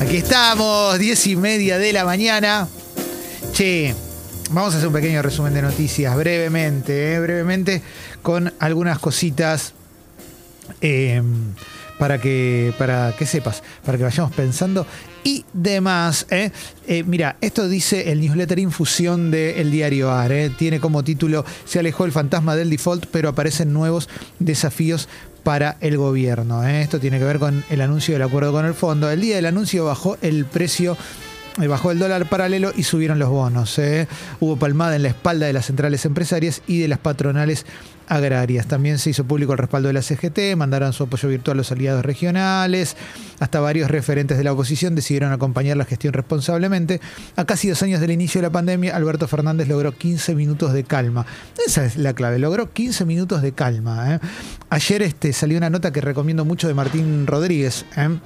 Aquí estamos, diez y media de la mañana. Che, vamos a hacer un pequeño resumen de noticias brevemente, eh, brevemente, con algunas cositas eh, para, que, para que sepas, para que vayamos pensando y demás. ¿eh? Mira, esto dice el newsletter Infusión del diario AR. Tiene como título Se alejó el fantasma del default, pero aparecen nuevos desafíos para el gobierno. ¿eh? Esto tiene que ver con el anuncio del acuerdo con el fondo. El día del anuncio bajó el precio bajó el dólar paralelo y subieron los bonos. ¿eh? Hubo palmada en la espalda de las centrales empresarias y de las patronales agrarias. También se hizo público el respaldo de la CGT, mandaron su apoyo virtual a los aliados regionales, hasta varios referentes de la oposición decidieron acompañar la gestión responsablemente. A casi dos años del inicio de la pandemia, Alberto Fernández logró 15 minutos de calma. Esa es la clave, logró 15 minutos de calma. ¿eh? Ayer este, salió una nota que recomiendo mucho de Martín Rodríguez. ¿eh?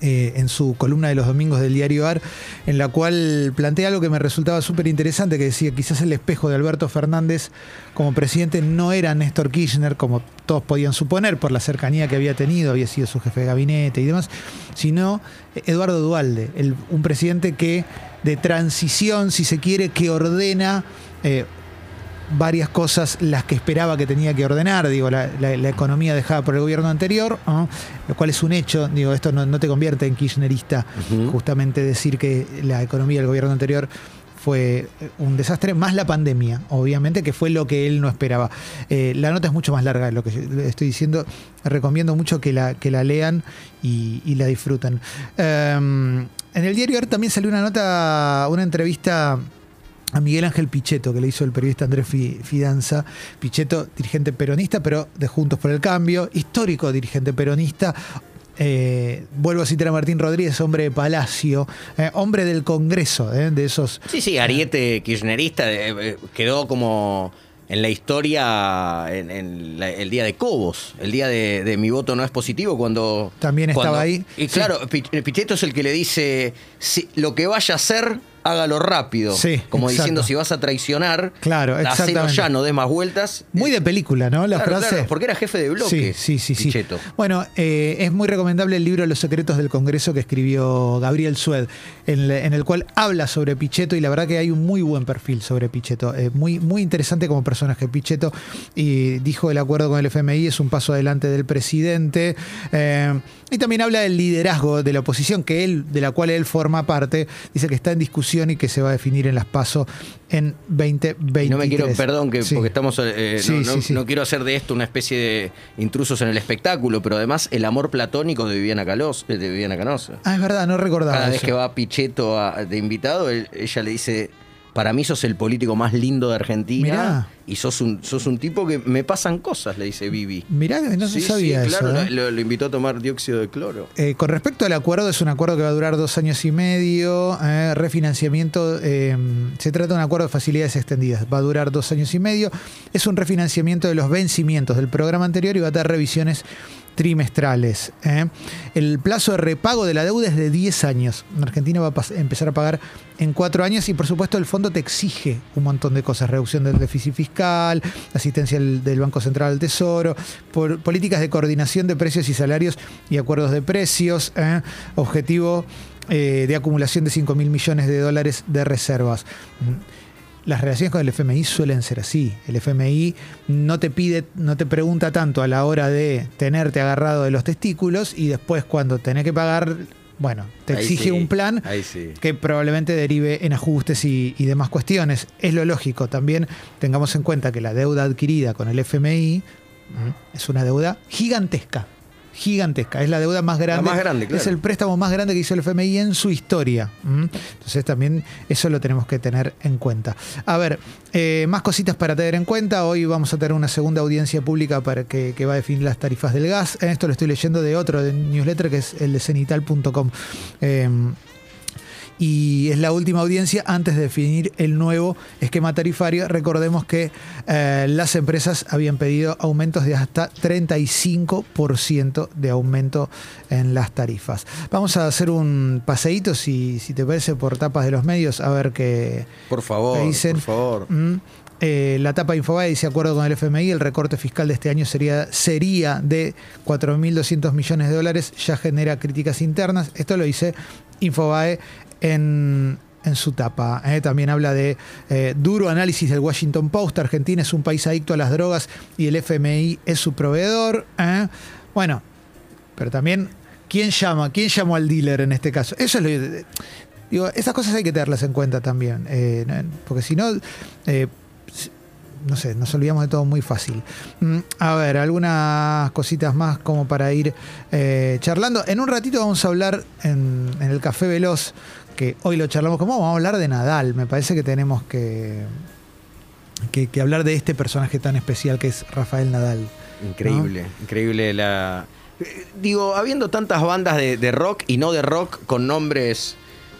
Eh, en su columna de los domingos del diario AR, en la cual plantea algo que me resultaba súper interesante, que decía quizás el espejo de Alberto Fernández como presidente no era Néstor Kirchner, como todos podían suponer por la cercanía que había tenido, había sido su jefe de gabinete y demás, sino Eduardo Dualde, un presidente que de transición, si se quiere, que ordena... eh, varias cosas las que esperaba que tenía que ordenar, digo, la, la- la economía dejada por el gobierno anterior, ¿no? lo cual es un hecho, digo, esto no, no te convierte en kirchnerista, justamente decir que la economía del gobierno anterior fue un desastre, más la pandemia, obviamente, que fue lo que él no esperaba. Eh, la nota es mucho más larga de lo que yo estoy diciendo, recomiendo mucho que la, que la lean y, y la disfruten. Eh, en el diario AR también salió una nota, una entrevista a Miguel Ángel Pichetto, que le hizo el periodista Andrés Fi- Fidanza. Pichetto, dirigente peronista, pero de Juntos por el Cambio, histórico dirigente peronista. Eh, vuelvo a citar a Martín Rodríguez, hombre de Palacio, eh, hombre del Congreso, eh, de esos. Sí, sí, Ariete kirchnerista quedó como en la historia en, en la- el día de Cobos, el día de, de mi voto no es positivo cuando... También estaba cuando- ahí. Y claro, Pi- Pichetto es el que le dice, si, lo que vaya a hacer, hágalo rápido. Sí, como exacto. diciendo, si vas a traicionar, Claro, hacelo ya, no des más vueltas. Muy de película, ¿no? La Claro, frase. claro, porque era jefe de bloque. Sí, sí, sí. Bueno, eh, es muy recomendable el libro Los secretos del Congreso que escribió Gabriel Sued, en el cual habla sobre Pichetto y la verdad que hay un muy buen perfil sobre Pichetto. Eh, muy, muy interesante como personaje Pichetto. Y dijo el acuerdo con el FMI es un paso adelante del presidente. Eh, y también habla del liderazgo de la oposición, que él, de la cual él forma parte. Dice que está en discusión y que se va a definir en las PASO en 2023. Y no me quiero, perdón, que Sí. porque estamos, eh, Sí, no, no- sí, no quiero hacer de esto una especie de intrusos en el espectáculo, pero además el amor platónico de Viviana, Calos, eh, de Viviana Canosa. Ah, es verdad, no recordaba. Cada vez que va Pichetto a- de invitado, él- ella le dice, para mí sos el político más lindo de Argentina Mirá. y sos un, sos un tipo que me pasan cosas, le dice Vivi. Mirá, no se Sí, sabía sí, eso. claro, ¿eh? lo, lo invitó a tomar dióxido de cloro. Eh, con respecto al acuerdo, es un acuerdo que va a durar dos años y medio. eh, refinanciamiento, eh, se trata de un acuerdo de facilidades extendidas. Va a durar dos años y medio. Es un refinanciamiento de los vencimientos del programa anterior y va a tener revisiones trimestrales. ¿eh? El plazo de repago de la deuda es de 10 años. Argentina va a empezar a pagar en 4 años y por supuesto el fondo te exige un montón de cosas. Reducción del déficit fiscal, asistencia del, Banco Central al Tesoro, políticas de coordinación de precios y salarios y acuerdos de precios. ¿eh? Objetivo eh, de acumulación de 5 mil millones de dólares de reservas. Las relaciones con el FMI suelen ser así. El FMI no te pide, no te pregunta tanto a la hora de tenerte agarrado de los testículos y después cuando tenés que pagar, bueno, te Ahí exige sí, un plan sí. que probablemente derive en ajustes y, y demás cuestiones. Es lo lógico. También tengamos en cuenta que la deuda adquirida con el FMI es una deuda gigantesca. Gigantesca. Es la deuda más grande. más grande, claro. Es el préstamo más grande que hizo el FMI en su historia. Entonces también eso lo tenemos que tener en cuenta. A ver, eh, más cositas para tener en cuenta. Hoy vamos a tener una segunda audiencia pública para que, que va a definir las tarifas del gas. Esto lo estoy leyendo de otro de newsletter que es el de cenital.com. Eh, y es la última audiencia antes de definir el nuevo esquema tarifario. Recordemos que eh, las empresas habían pedido aumentos de hasta 35% de aumento en las tarifas. Vamos a hacer un paseíto, si, si te parece, por tapas de los medios, a ver qué, Por favor, qué dicen. por favor. Mm, eh, la tapa de Infobae dice, acuerdo con el FMI, el recorte fiscal de este año sería, sería de 4.200 millones de dólares, ya genera críticas internas. Esto lo dice Infobae en, en su tapa. ¿eh? También habla de eh, duro análisis del Washington Post. Argentina es un país adicto a las drogas y el FMI es su proveedor. ¿eh? Bueno, pero también, ¿quién llama? ¿Quién llamó al dealer en este caso? Eso es lo Digo, esas cosas hay que tenerlas en cuenta también. porque si no. no sé, nos olvidamos de todo muy fácil. Mm, A ver, algunas cositas más como para ir charlando. En un ratito vamos a hablar en, en el Café Veloz, que hoy lo charlamos como vamos a hablar de Nadal. Me parece que tenemos que, que, hablar de este personaje tan especial que es Rafael Nadal. Increíble, increíble la. Eh, Digo, habiendo tantas bandas de rock y no de rock con nombres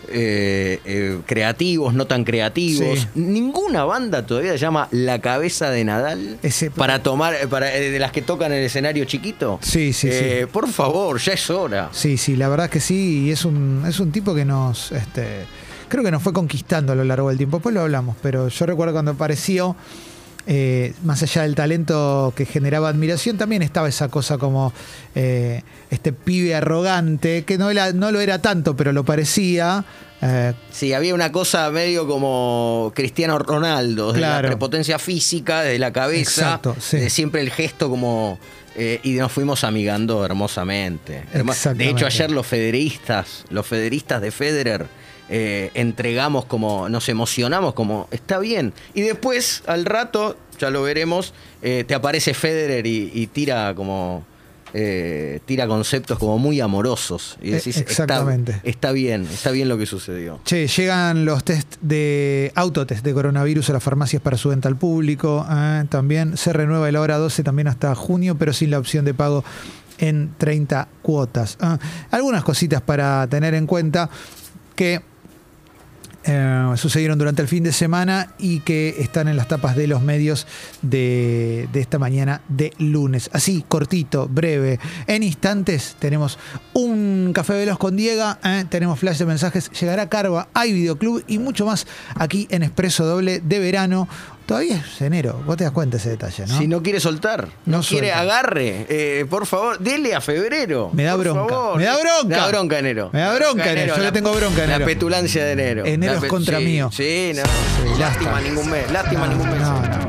eh, eh, creativos, no tan creativos, Sí. ninguna banda todavía llama La Cabeza de Nadal Ese- para tomar, eh, para, eh, de las que tocan en el escenario chiquito. Sí, sí, Eh, sí. Por favor, ya es hora. Sí, sí, la verdad que sí, y es un, es un tipo que nos, este, creo que nos fue conquistando a lo largo del tiempo, después lo hablamos, pero yo recuerdo cuando apareció, eh, más allá del talento que generaba admiración, también estaba esa cosa como eh, este pibe arrogante, que no, era, no lo era tanto, pero lo parecía. eh, Sí, había una cosa medio como Cristiano Ronaldo, de la Claro. prepotencia física, de la cabeza, Exacto, sí. de siempre el gesto como... eh, y nos fuimos amigando hermosamente. Hermo- De hecho, ayer los federistas, los federistas de Federer, eh, entregamos como, nos emocionamos como, está bien. Y después, al rato, ya lo veremos, eh, te aparece Federer y, y tira como... eh, tira conceptos como muy amorosos y decís, está- exactamente. está bien, está bien lo que sucedió. Che, llegan los test de autotest de coronavirus a las farmacias para su venta al público. eh, también se renueva la hora 12 también hasta junio, pero sin la opción de pago en 30 cuotas. Algunas cositas para tener en cuenta que eh, sucedieron durante el fin de semana y que están en las tapas de los medios de, esta mañana de lunes. Así, cortito, breve. En instantes tenemos un café veloz con Diego, ¿eh? tenemos flash de mensajes, llegará Carva, hay videoclub y mucho más aquí en Expreso Doble de verano. Todavía es enero, vos te das cuenta ese detalle, ¿no? Si no quiere soltar, no, No quiere suelta. agarre, eh, por favor, dele a febrero. Me da bronca, favor. me da bronca. Me da bronca enero. Me da bronca enero, yo le tengo bronca a La enero. petulancia de enero. Enero La es contra sí, mío. Sí, no. Sí, lástima ningún mes, lástima ningún mes. No, no.